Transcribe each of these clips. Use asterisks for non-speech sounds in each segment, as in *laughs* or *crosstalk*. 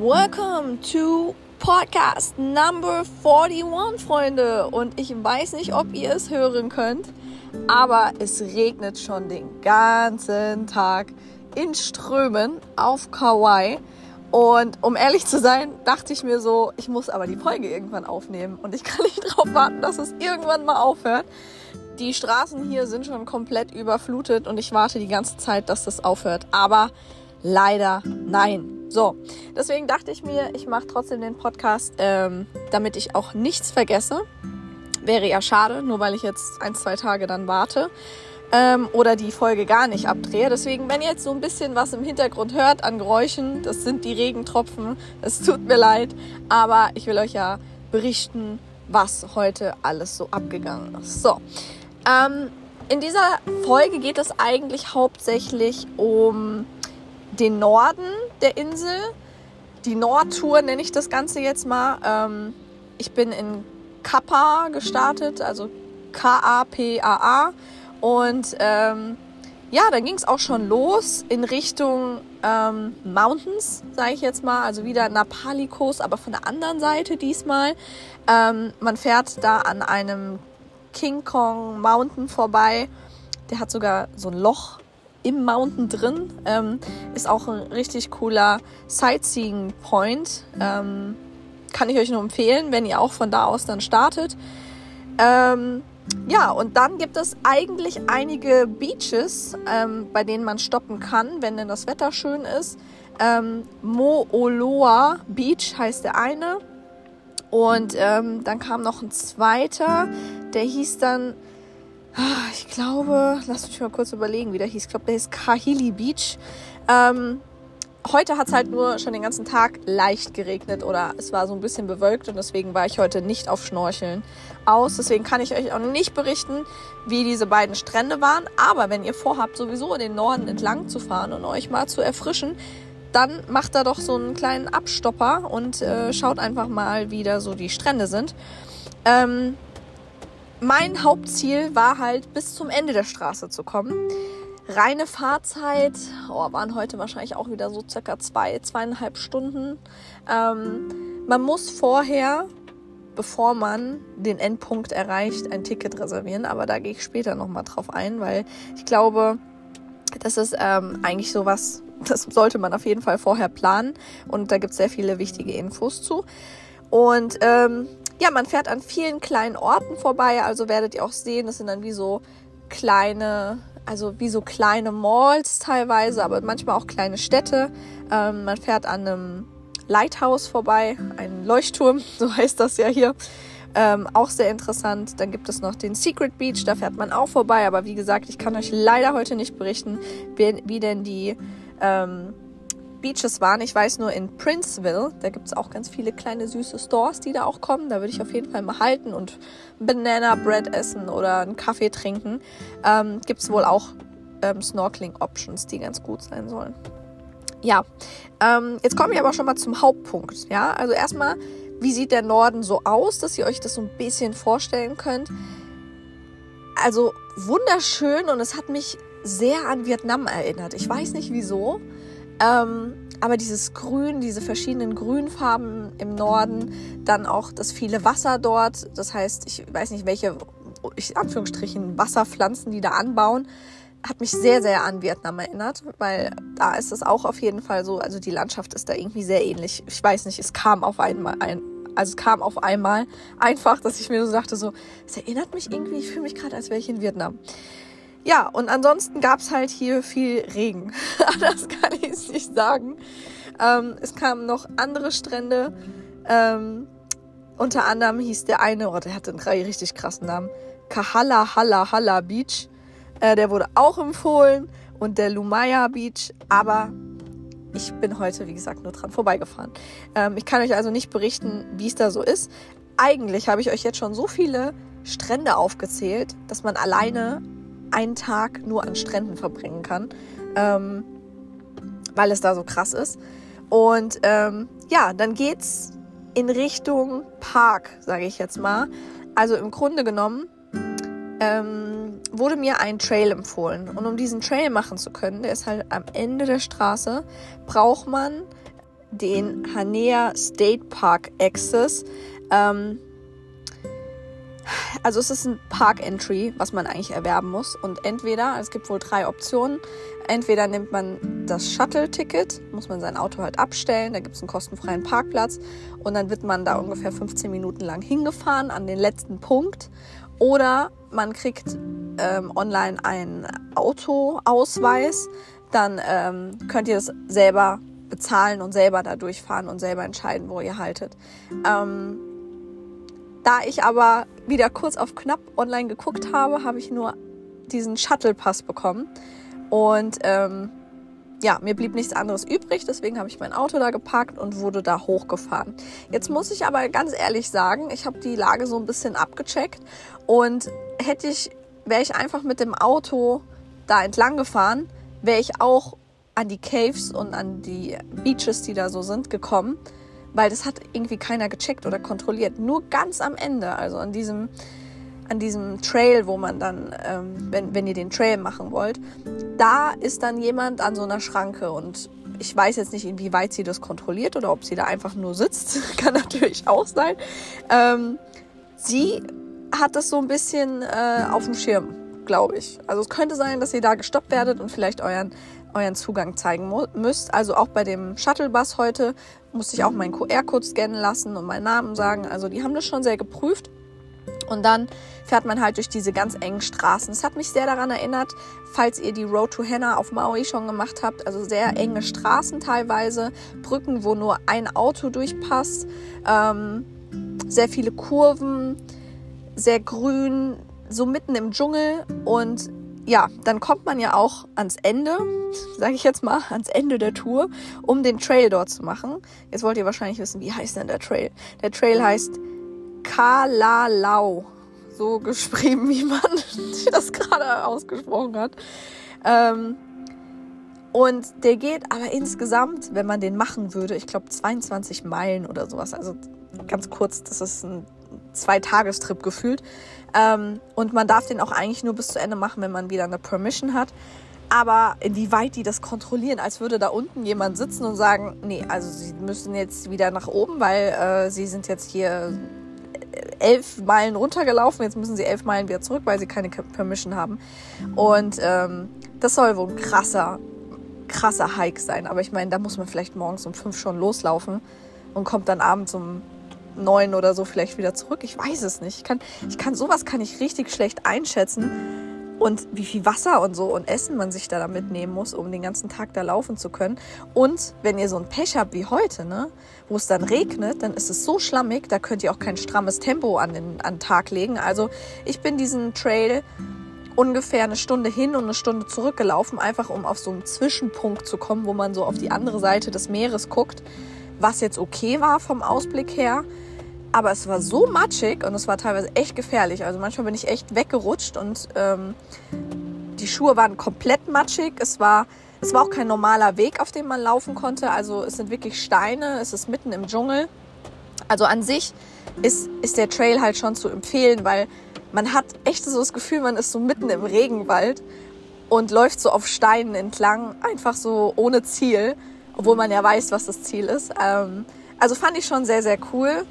Welcome to Podcast Number 41, Freunde. Und ich weiß nicht, ob ihr es hören könnt, aber es regnet schon den ganzen Tag in Strömen auf Kauai. Und um ehrlich zu sein, dachte ich mir so, ich muss aber die Folge irgendwann aufnehmen. Und ich kann nicht *laughs* darauf warten, dass es irgendwann mal aufhört. Die Straßen hier sind schon komplett überflutet und ich warte die ganze Zeit, dass das aufhört. Aber leider nein. So, deswegen dachte ich mir, ich mache trotzdem den Podcast, ähm, damit ich auch nichts vergesse. Wäre ja schade, nur weil ich jetzt ein, zwei Tage dann warte ähm, oder die Folge gar nicht abdrehe. Deswegen, wenn ihr jetzt so ein bisschen was im Hintergrund hört an Geräuschen, das sind die Regentropfen. Es tut mir leid, aber ich will euch ja berichten, was heute alles so abgegangen ist. So, ähm, in dieser Folge geht es eigentlich hauptsächlich um den Norden der Insel. Die Nordtour nenne ich das Ganze jetzt mal. Ähm, ich bin in Kappa gestartet, also K-A-P-A-A. Und ähm, ja, dann ging es auch schon los in Richtung ähm, Mountains, sage ich jetzt mal. Also wieder Napalikos, aber von der anderen Seite diesmal. Ähm, man fährt da an einem King Kong Mountain vorbei. Der hat sogar so ein Loch im Mountain drin. Ähm, ist auch ein richtig cooler Sightseeing Point. Ähm, kann ich euch nur empfehlen, wenn ihr auch von da aus dann startet. Ähm, ja, und dann gibt es eigentlich einige Beaches, ähm, bei denen man stoppen kann, wenn denn das Wetter schön ist. Ähm, Mooloa Beach heißt der eine. Und ähm, dann kam noch ein zweiter, der hieß dann ich glaube, lass mich mal kurz überlegen, wie der hieß. Ich glaube, der hieß Kahili Beach. Ähm, heute hat es halt nur schon den ganzen Tag leicht geregnet oder es war so ein bisschen bewölkt und deswegen war ich heute nicht auf Schnorcheln aus. Deswegen kann ich euch auch nicht berichten, wie diese beiden Strände waren. Aber wenn ihr vorhabt, sowieso in den Norden entlang zu fahren und euch mal zu erfrischen, dann macht da doch so einen kleinen Abstopper und äh, schaut einfach mal, wie da so die Strände sind. Ähm, mein Hauptziel war halt bis zum Ende der Straße zu kommen. Reine Fahrzeit oh, waren heute wahrscheinlich auch wieder so circa zwei, zweieinhalb Stunden. Ähm, man muss vorher, bevor man den Endpunkt erreicht, ein Ticket reservieren. Aber da gehe ich später nochmal drauf ein, weil ich glaube, das ist ähm, eigentlich sowas, *laughs* das sollte man auf jeden Fall vorher planen. Und da gibt es sehr viele wichtige Infos zu. Und ähm, ja, man fährt an vielen kleinen Orten vorbei, also werdet ihr auch sehen, das sind dann wie so kleine, also wie so kleine Malls teilweise, aber manchmal auch kleine Städte. Ähm, man fährt an einem Lighthouse vorbei, ein Leuchtturm, *laughs* so heißt das ja hier. Ähm, auch sehr interessant. Dann gibt es noch den Secret Beach, da fährt man auch vorbei. Aber wie gesagt, ich kann euch leider heute nicht berichten, wie, wie denn die ähm, Beaches waren. Ich weiß nur in Princeville, da gibt es auch ganz viele kleine süße Stores, die da auch kommen. Da würde ich auf jeden Fall mal halten und Banana Bread essen oder einen Kaffee trinken. Ähm, gibt es wohl auch ähm, Snorkeling-Options, die ganz gut sein sollen. Ja, ähm, jetzt kommen wir aber schon mal zum Hauptpunkt. Ja, also erstmal, wie sieht der Norden so aus, dass ihr euch das so ein bisschen vorstellen könnt. Also wunderschön und es hat mich sehr an Vietnam erinnert. Ich weiß nicht wieso. Ähm, aber dieses Grün, diese verschiedenen Grünfarben im Norden, dann auch das viele Wasser dort. Das heißt, ich weiß nicht, welche, ich, Anführungsstrichen, Wasserpflanzen die da anbauen, hat mich sehr, sehr an Vietnam erinnert, weil da ist es auch auf jeden Fall so, also die Landschaft ist da irgendwie sehr ähnlich. Ich weiß nicht, es kam auf einmal ein, also es kam auf einmal einfach, dass ich mir so sagte, so, es erinnert mich irgendwie, ich fühle mich gerade, als wäre ich in Vietnam. Ja, und ansonsten gab es halt hier viel Regen. *laughs* das kann ich nicht sagen. Ähm, es kamen noch andere Strände. Ähm, unter anderem hieß der eine, oh, der hatte einen richtig krassen Namen, Kahala Hala Hala Beach. Äh, der wurde auch empfohlen und der Lumaya Beach, aber ich bin heute, wie gesagt, nur dran vorbeigefahren. Ähm, ich kann euch also nicht berichten, wie es da so ist. Eigentlich habe ich euch jetzt schon so viele Strände aufgezählt, dass man alleine einen Tag nur an Stränden verbringen kann, ähm, weil es da so krass ist. Und ähm, ja, dann geht's in Richtung Park, sage ich jetzt mal. Also im Grunde genommen ähm, wurde mir ein Trail empfohlen. Und um diesen Trail machen zu können, der ist halt am Ende der Straße, braucht man den Hanea State Park Access. Ähm, also es ist ein Park Entry, was man eigentlich erwerben muss. Und entweder, es gibt wohl drei Optionen, entweder nimmt man das Shuttle-Ticket, muss man sein Auto halt abstellen, da gibt es einen kostenfreien Parkplatz und dann wird man da ungefähr 15 Minuten lang hingefahren an den letzten Punkt. Oder man kriegt ähm, online einen Autoausweis, dann ähm, könnt ihr das selber bezahlen und selber da durchfahren und selber entscheiden, wo ihr haltet. Ähm, da ich aber wieder kurz auf knapp online geguckt habe, habe ich nur diesen Shuttle-Pass bekommen. Und ähm, ja, mir blieb nichts anderes übrig, deswegen habe ich mein Auto da geparkt und wurde da hochgefahren. Jetzt muss ich aber ganz ehrlich sagen, ich habe die Lage so ein bisschen abgecheckt und hätte ich, wäre ich einfach mit dem Auto da entlang gefahren, wäre ich auch an die Caves und an die Beaches, die da so sind, gekommen weil das hat irgendwie keiner gecheckt oder kontrolliert. Nur ganz am Ende, also an diesem, an diesem Trail, wo man dann, ähm, wenn, wenn ihr den Trail machen wollt, da ist dann jemand an so einer Schranke und ich weiß jetzt nicht, inwieweit sie das kontrolliert oder ob sie da einfach nur sitzt. *laughs* Kann natürlich auch sein. Ähm, sie hat das so ein bisschen äh, auf dem Schirm, glaube ich. Also es könnte sein, dass ihr da gestoppt werdet und vielleicht euren euren Zugang zeigen müsst. Also auch bei dem Shuttlebus heute musste ich auch meinen QR-Code scannen lassen und meinen Namen sagen. Also die haben das schon sehr geprüft. Und dann fährt man halt durch diese ganz engen Straßen. Es hat mich sehr daran erinnert, falls ihr die Road to Henna auf Maui schon gemacht habt. Also sehr enge Straßen teilweise, Brücken, wo nur ein Auto durchpasst, ähm, sehr viele Kurven, sehr grün, so mitten im Dschungel und ja, dann kommt man ja auch ans Ende, sage ich jetzt mal, ans Ende der Tour, um den Trail dort zu machen. Jetzt wollt ihr wahrscheinlich wissen, wie heißt denn der Trail? Der Trail heißt Kalalau. So *laughs* geschrieben, wie man das gerade ausgesprochen hat. Ähm, und der geht aber insgesamt, wenn man den machen würde, ich glaube 22 Meilen oder sowas. Also ganz kurz, das ist ein Zwei-Tagestrip gefühlt. Ähm, und man darf den auch eigentlich nur bis zu Ende machen, wenn man wieder eine Permission hat. Aber inwieweit die das kontrollieren, als würde da unten jemand sitzen und sagen, nee, also sie müssen jetzt wieder nach oben, weil äh, sie sind jetzt hier elf Meilen runtergelaufen, jetzt müssen sie elf Meilen wieder zurück, weil sie keine Permission haben. Und ähm, das soll wohl ein krasser, krasser Hike sein. Aber ich meine, da muss man vielleicht morgens um fünf schon loslaufen und kommt dann abends um neun oder so vielleicht wieder zurück. Ich weiß es nicht. Ich kann, ich kann sowas kann ich richtig schlecht einschätzen. Und wie viel Wasser und so und Essen man sich da mitnehmen muss, um den ganzen Tag da laufen zu können. Und wenn ihr so ein Pech habt wie heute, ne, wo es dann regnet, dann ist es so schlammig, da könnt ihr auch kein strammes Tempo an den, an den Tag legen. Also ich bin diesen Trail ungefähr eine Stunde hin und eine Stunde zurückgelaufen, einfach um auf so einen Zwischenpunkt zu kommen, wo man so auf die andere Seite des Meeres guckt, was jetzt okay war vom Ausblick her. Aber es war so matschig und es war teilweise echt gefährlich. Also manchmal bin ich echt weggerutscht und ähm, die Schuhe waren komplett matschig. Es war, es war auch kein normaler Weg, auf dem man laufen konnte. Also es sind wirklich Steine, es ist mitten im Dschungel. Also an sich ist, ist der Trail halt schon zu empfehlen, weil man hat echt so das Gefühl, man ist so mitten im Regenwald und läuft so auf Steinen entlang, einfach so ohne Ziel, obwohl man ja weiß, was das Ziel ist. Ähm, also fand ich schon sehr, sehr cool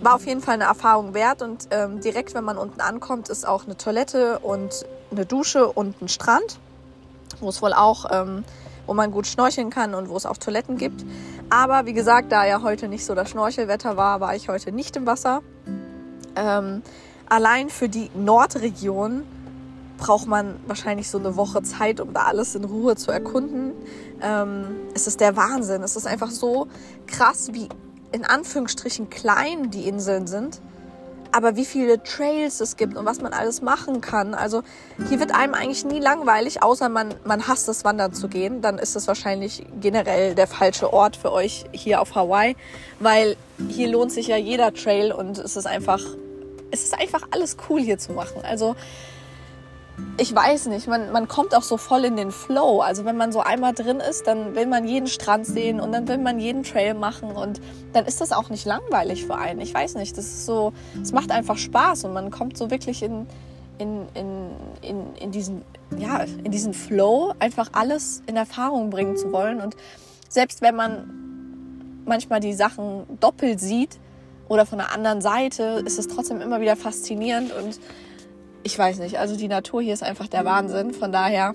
war auf jeden Fall eine Erfahrung wert und ähm, direkt, wenn man unten ankommt, ist auch eine Toilette und eine Dusche und ein Strand, wo es wohl auch, ähm, wo man gut schnorcheln kann und wo es auch Toiletten gibt. Aber wie gesagt, da ja heute nicht so das Schnorchelwetter war, war ich heute nicht im Wasser. Ähm, allein für die Nordregion braucht man wahrscheinlich so eine Woche Zeit, um da alles in Ruhe zu erkunden. Ähm, es ist der Wahnsinn. Es ist einfach so krass, wie in Anführungsstrichen klein die Inseln sind, aber wie viele Trails es gibt und was man alles machen kann. Also hier wird einem eigentlich nie langweilig, außer man, man hasst es, wandern zu gehen. Dann ist es wahrscheinlich generell der falsche Ort für euch hier auf Hawaii, weil hier lohnt sich ja jeder Trail und es ist einfach, es ist einfach alles cool hier zu machen. Also ich weiß nicht, man, man kommt auch so voll in den Flow. Also wenn man so einmal drin ist, dann will man jeden Strand sehen und dann will man jeden Trail machen und dann ist das auch nicht langweilig für einen. Ich weiß nicht, das ist so, es macht einfach Spaß und man kommt so wirklich in, in, in, in, in, diesen, ja, in diesen Flow, einfach alles in Erfahrung bringen zu wollen. Und selbst wenn man manchmal die Sachen doppelt sieht oder von der anderen Seite, ist es trotzdem immer wieder faszinierend und ich weiß nicht, also die Natur hier ist einfach der Wahnsinn. Von daher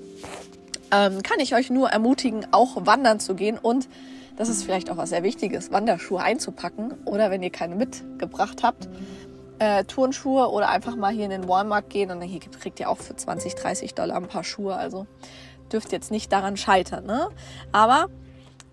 ähm, kann ich euch nur ermutigen, auch wandern zu gehen und das ist vielleicht auch was sehr Wichtiges, Wanderschuhe einzupacken oder wenn ihr keine mitgebracht habt, äh, Turnschuhe oder einfach mal hier in den Walmart gehen und hier kriegt ihr auch für 20, 30 Dollar ein paar Schuhe. Also dürft jetzt nicht daran scheitern. Ne? Aber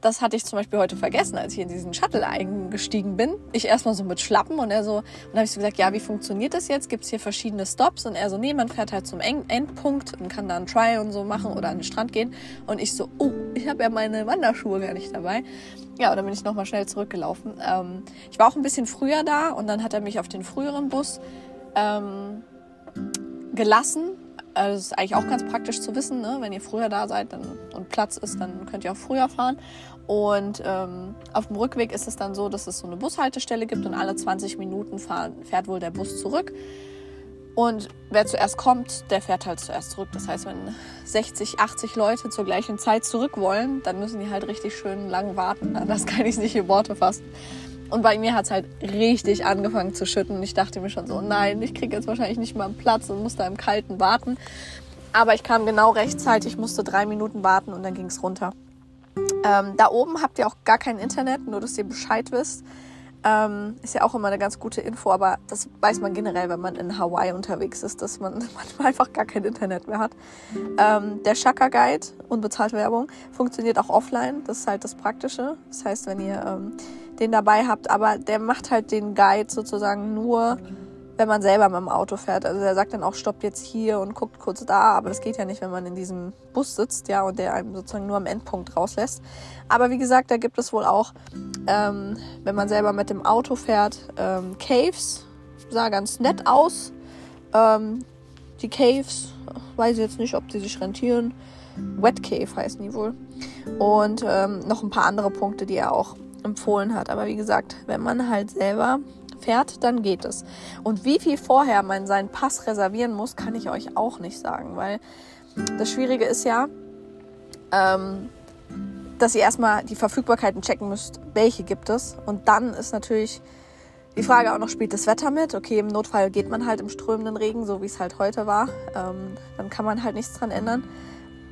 das hatte ich zum Beispiel heute vergessen, als ich in diesen Shuttle eingestiegen bin. Ich erstmal so mit Schlappen und er so, und dann habe ich so gesagt, ja, wie funktioniert das jetzt? Gibt es hier verschiedene Stops? Und er so, nee, man fährt halt zum Endpunkt und kann da einen Try und so machen oder an den Strand gehen. Und ich so, oh, ich habe ja meine Wanderschuhe gar nicht dabei. Ja, und dann bin ich nochmal schnell zurückgelaufen. Ähm, ich war auch ein bisschen früher da und dann hat er mich auf den früheren Bus ähm, gelassen also das ist eigentlich auch ganz praktisch zu wissen, ne? wenn ihr früher da seid dann, und Platz ist, dann könnt ihr auch früher fahren. Und ähm, auf dem Rückweg ist es dann so, dass es so eine Bushaltestelle gibt und alle 20 Minuten fahren, fährt wohl der Bus zurück. Und wer zuerst kommt, der fährt halt zuerst zurück. Das heißt, wenn 60, 80 Leute zur gleichen Zeit zurück wollen, dann müssen die halt richtig schön lang warten. *laughs* Das kann ich nicht in Worte fassen. Und bei mir hat es halt richtig angefangen zu schütten. Ich dachte mir schon so, nein, ich kriege jetzt wahrscheinlich nicht mal einen Platz und muss da im Kalten warten. Aber ich kam genau rechtzeitig, musste drei Minuten warten und dann ging es runter. Ähm, da oben habt ihr auch gar kein Internet, nur dass ihr Bescheid wisst. Ähm, ist ja auch immer eine ganz gute Info, aber das weiß man generell, wenn man in Hawaii unterwegs ist, dass man *laughs* manchmal einfach gar kein Internet mehr hat. Ähm, der Shaka Guide, unbezahlte Werbung, funktioniert auch offline. Das ist halt das Praktische. Das heißt, wenn ihr ähm, den dabei habt, aber der macht halt den Guide sozusagen nur, wenn man selber mit dem Auto fährt. Also der sagt dann auch, stoppt jetzt hier und guckt kurz da, aber das geht ja nicht, wenn man in diesem Bus sitzt, ja, und der einem sozusagen nur am Endpunkt rauslässt. Aber wie gesagt, da gibt es wohl auch, ähm, wenn man selber mit dem Auto fährt, ähm, Caves, sah ganz nett aus. Ähm, die Caves, weiß ich jetzt nicht, ob die sich rentieren. Wet Cave heißen die wohl. Und ähm, noch ein paar andere Punkte, die er auch empfohlen hat. Aber wie gesagt, wenn man halt selber fährt, dann geht es. Und wie viel vorher man seinen Pass reservieren muss, kann ich euch auch nicht sagen, weil das Schwierige ist ja, ähm, dass ihr erstmal die Verfügbarkeiten checken müsst, welche gibt es. Und dann ist natürlich die Frage auch noch, spielt das Wetter mit? Okay, im Notfall geht man halt im strömenden Regen, so wie es halt heute war. Ähm, dann kann man halt nichts dran ändern.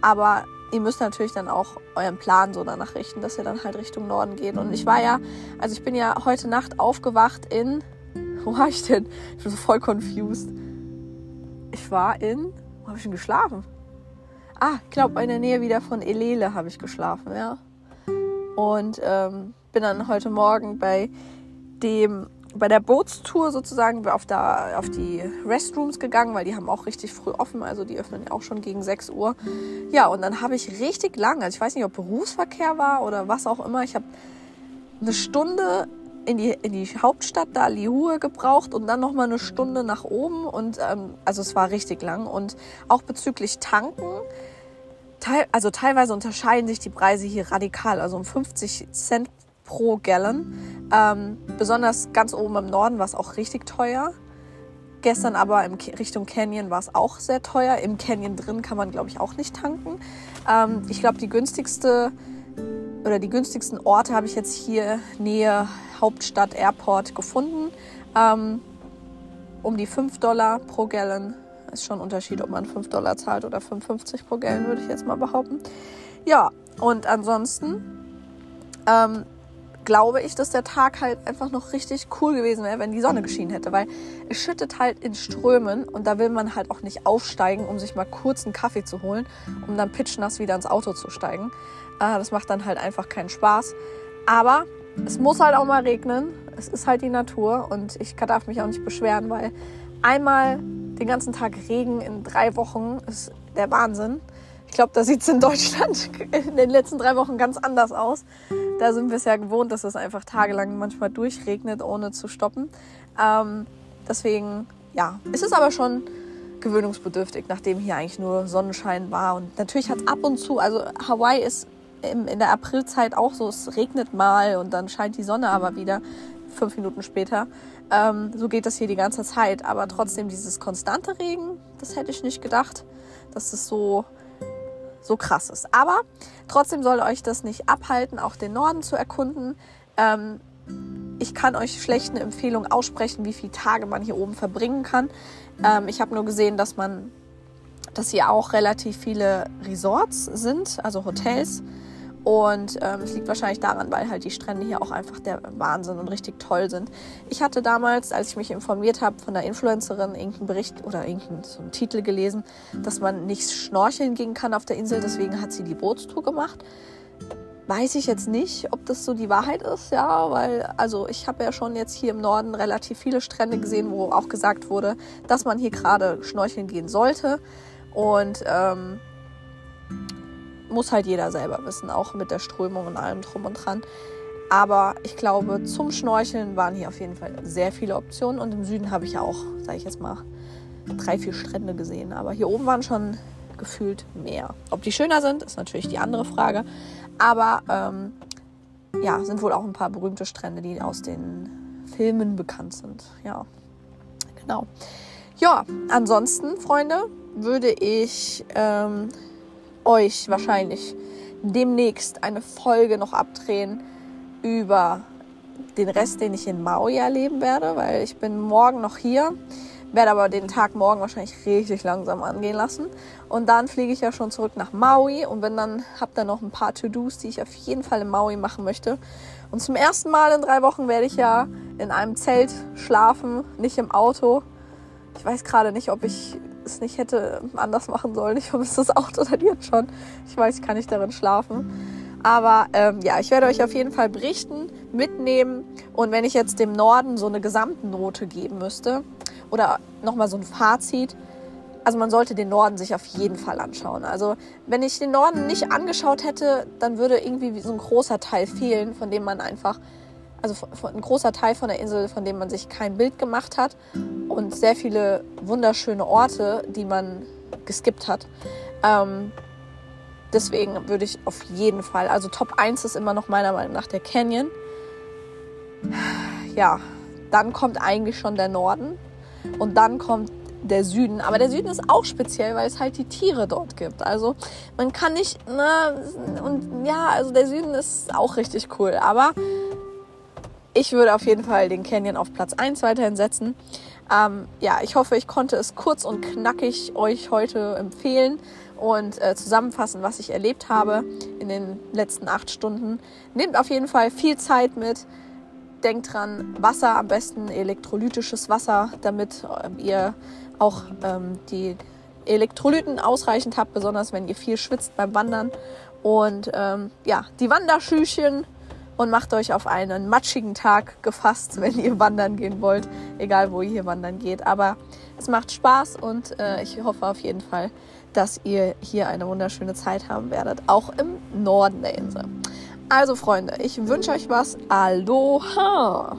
Aber ihr müsst natürlich dann auch euren Plan so danach richten, dass ihr dann halt Richtung Norden geht. Und ich war ja, also ich bin ja heute Nacht aufgewacht in, *laughs* wo war ich denn? Ich bin so voll confused. Ich war in, wo habe ich denn geschlafen? Ah, ich glaube in der Nähe wieder von Elele habe ich geschlafen, ja. Und ähm, bin dann heute Morgen bei dem bei der Bootstour sozusagen auf, der, auf die Restrooms gegangen, weil die haben auch richtig früh offen, also die öffnen ja auch schon gegen 6 Uhr. Ja, und dann habe ich richtig lang, also ich weiß nicht, ob Berufsverkehr war oder was auch immer, ich habe eine Stunde in die, in die Hauptstadt da Lihue gebraucht und dann nochmal eine Stunde nach oben und ähm, also es war richtig lang und auch bezüglich Tanken, teil, also teilweise unterscheiden sich die Preise hier radikal, also um 50 Cent pro Gallon. Ähm, besonders ganz oben im Norden war es auch richtig teuer. Gestern aber in Richtung Canyon war es auch sehr teuer. Im Canyon drin kann man, glaube ich, auch nicht tanken. Ähm, ich glaube, die günstigste oder die günstigsten Orte habe ich jetzt hier Nähe Hauptstadt Airport gefunden. Ähm, um die 5 Dollar pro Gallon. Ist schon ein Unterschied, ob man 5 Dollar zahlt oder 5,50 pro Gallon, würde ich jetzt mal behaupten. Ja, und ansonsten ähm, glaube ich, dass der Tag halt einfach noch richtig cool gewesen wäre, wenn die Sonne geschienen hätte, weil es schüttet halt in Strömen und da will man halt auch nicht aufsteigen, um sich mal kurz einen Kaffee zu holen, um dann pitchnass wieder ins Auto zu steigen. Äh, das macht dann halt einfach keinen Spaß. Aber es muss halt auch mal regnen. Es ist halt die Natur und ich darf mich auch nicht beschweren, weil einmal den ganzen Tag Regen in drei Wochen ist der Wahnsinn. Ich glaube, da sieht es in Deutschland *laughs* in den letzten drei Wochen ganz anders aus. Da sind wir es ja gewohnt, dass es einfach tagelang manchmal durchregnet, ohne zu stoppen. Ähm, deswegen, ja, es ist aber schon gewöhnungsbedürftig, nachdem hier eigentlich nur Sonnenschein war. Und natürlich hat es ab und zu, also Hawaii ist im, in der Aprilzeit auch so, es regnet mal und dann scheint die Sonne aber wieder fünf Minuten später. Ähm, so geht das hier die ganze Zeit. Aber trotzdem dieses konstante Regen, das hätte ich nicht gedacht, dass es so so krass ist. Aber trotzdem soll euch das nicht abhalten, auch den Norden zu erkunden. Ähm, ich kann euch schlecht eine Empfehlung aussprechen, wie viele Tage man hier oben verbringen kann. Ähm, ich habe nur gesehen, dass man, dass hier auch relativ viele Resorts sind, also Hotels. Und ähm, es liegt wahrscheinlich daran, weil halt die Strände hier auch einfach der Wahnsinn und richtig toll sind. Ich hatte damals, als ich mich informiert habe, von der Influencerin irgendeinen Bericht oder irgendeinen so Titel gelesen, dass man nicht schnorcheln gehen kann auf der Insel. Deswegen hat sie die Bootstour gemacht. Weiß ich jetzt nicht, ob das so die Wahrheit ist, ja, weil, also ich habe ja schon jetzt hier im Norden relativ viele Strände gesehen, wo auch gesagt wurde, dass man hier gerade schnorcheln gehen sollte. Und ähm, muss halt jeder selber wissen, auch mit der Strömung und allem drum und dran. Aber ich glaube, zum Schnorcheln waren hier auf jeden Fall sehr viele Optionen. Und im Süden habe ich ja auch, sage ich jetzt mal, drei, vier Strände gesehen. Aber hier oben waren schon gefühlt mehr. Ob die schöner sind, ist natürlich die andere Frage. Aber ähm, ja, sind wohl auch ein paar berühmte Strände, die aus den Filmen bekannt sind. Ja, genau. Ja, ansonsten, Freunde, würde ich ähm, euch wahrscheinlich demnächst eine Folge noch abdrehen über den Rest, den ich in Maui erleben werde, weil ich bin morgen noch hier, werde aber den Tag morgen wahrscheinlich richtig langsam angehen lassen. Und dann fliege ich ja schon zurück nach Maui und bin dann, habe dann noch ein paar To-Dos, die ich auf jeden Fall in Maui machen möchte. Und zum ersten Mal in drei Wochen werde ich ja in einem Zelt schlafen, nicht im Auto. Ich weiß gerade nicht, ob ich es nicht hätte anders machen sollen. Ich vermisse das Auto dann jetzt schon. Ich weiß, ich kann nicht darin schlafen. Aber ähm, ja, ich werde euch auf jeden Fall berichten, mitnehmen. Und wenn ich jetzt dem Norden so eine Gesamtnote geben müsste oder nochmal so ein Fazit, also man sollte den Norden sich auf jeden Fall anschauen. Also wenn ich den Norden nicht angeschaut hätte, dann würde irgendwie so ein großer Teil fehlen, von dem man einfach also ein großer Teil von der Insel, von dem man sich kein Bild gemacht hat und sehr viele wunderschöne Orte, die man geskippt hat. Ähm, deswegen würde ich auf jeden Fall, also Top 1 ist immer noch meiner Meinung nach der Canyon. Ja, dann kommt eigentlich schon der Norden und dann kommt der Süden. Aber der Süden ist auch speziell, weil es halt die Tiere dort gibt. Also man kann nicht, ne, und ja, also der Süden ist auch richtig cool. Aber ich würde auf jeden Fall den Canyon auf Platz 1 weiterhin setzen. Ähm, ja, ich hoffe, ich konnte es kurz und knackig euch heute empfehlen und äh, zusammenfassen, was ich erlebt habe in den letzten acht Stunden. Nehmt auf jeden Fall viel Zeit mit. Denkt dran, Wasser, am besten elektrolytisches Wasser, damit äh, ihr auch ähm, die Elektrolyten ausreichend habt, besonders wenn ihr viel schwitzt beim Wandern. Und ähm, ja, die Wanderschüchen und macht euch auf einen matschigen Tag gefasst, *laughs* wenn ihr wandern gehen wollt, egal wo ihr hier wandern geht. Aber es macht Spaß und äh, ich hoffe auf jeden Fall, dass ihr hier eine wunderschöne Zeit haben werdet, auch im Norden der Insel. Also Freunde, ich wünsche euch was. Aloha!